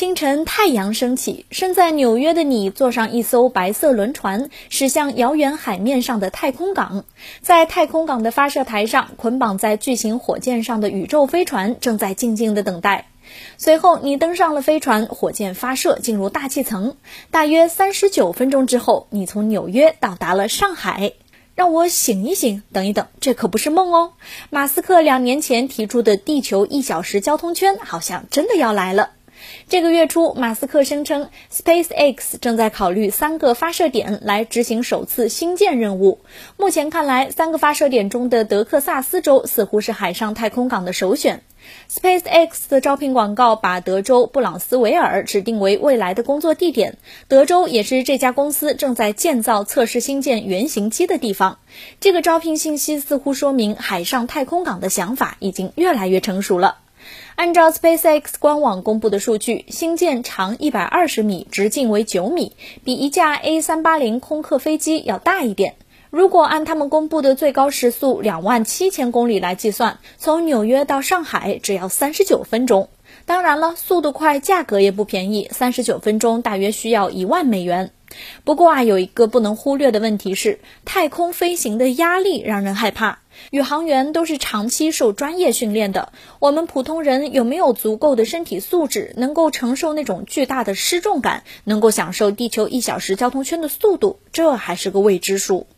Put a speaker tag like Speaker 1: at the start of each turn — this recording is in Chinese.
Speaker 1: 清晨，太阳升起，身在纽约的你坐上一艘白色轮船，驶向遥远海面上的太空港。在太空港的发射台上，捆绑在巨型火箭上的宇宙飞船正在静静的等待。随后，你登上了飞船，火箭发射进入大气层。大约三十九分钟之后，你从纽约到达了上海。让我醒一醒，等一等，这可不是梦哦。马斯克两年前提出的地球一小时交通圈，好像真的要来了。这个月初，马斯克声称，SpaceX 正在考虑三个发射点来执行首次星舰任务。目前看来，三个发射点中的德克萨斯州似乎是海上太空港的首选。SpaceX 的招聘广告把德州布朗斯维尔指定为未来的工作地点，德州也是这家公司正在建造测试星舰原型机的地方。这个招聘信息似乎说明，海上太空港的想法已经越来越成熟了。按照 SpaceX 官网公布的数据，星舰长一百二十米，直径为九米，比一架 A380 空客飞机要大一点。如果按他们公布的最高时速两万七千公里来计算，从纽约到上海只要三十九分钟。当然了，速度快，价格也不便宜，三十九分钟大约需要一万美元。不过啊，有一个不能忽略的问题是，太空飞行的压力让人害怕。宇航员都是长期受专业训练的，我们普通人有没有足够的身体素质，能够承受那种巨大的失重感，能够享受地球一小时交通圈的速度，这还是个未知数。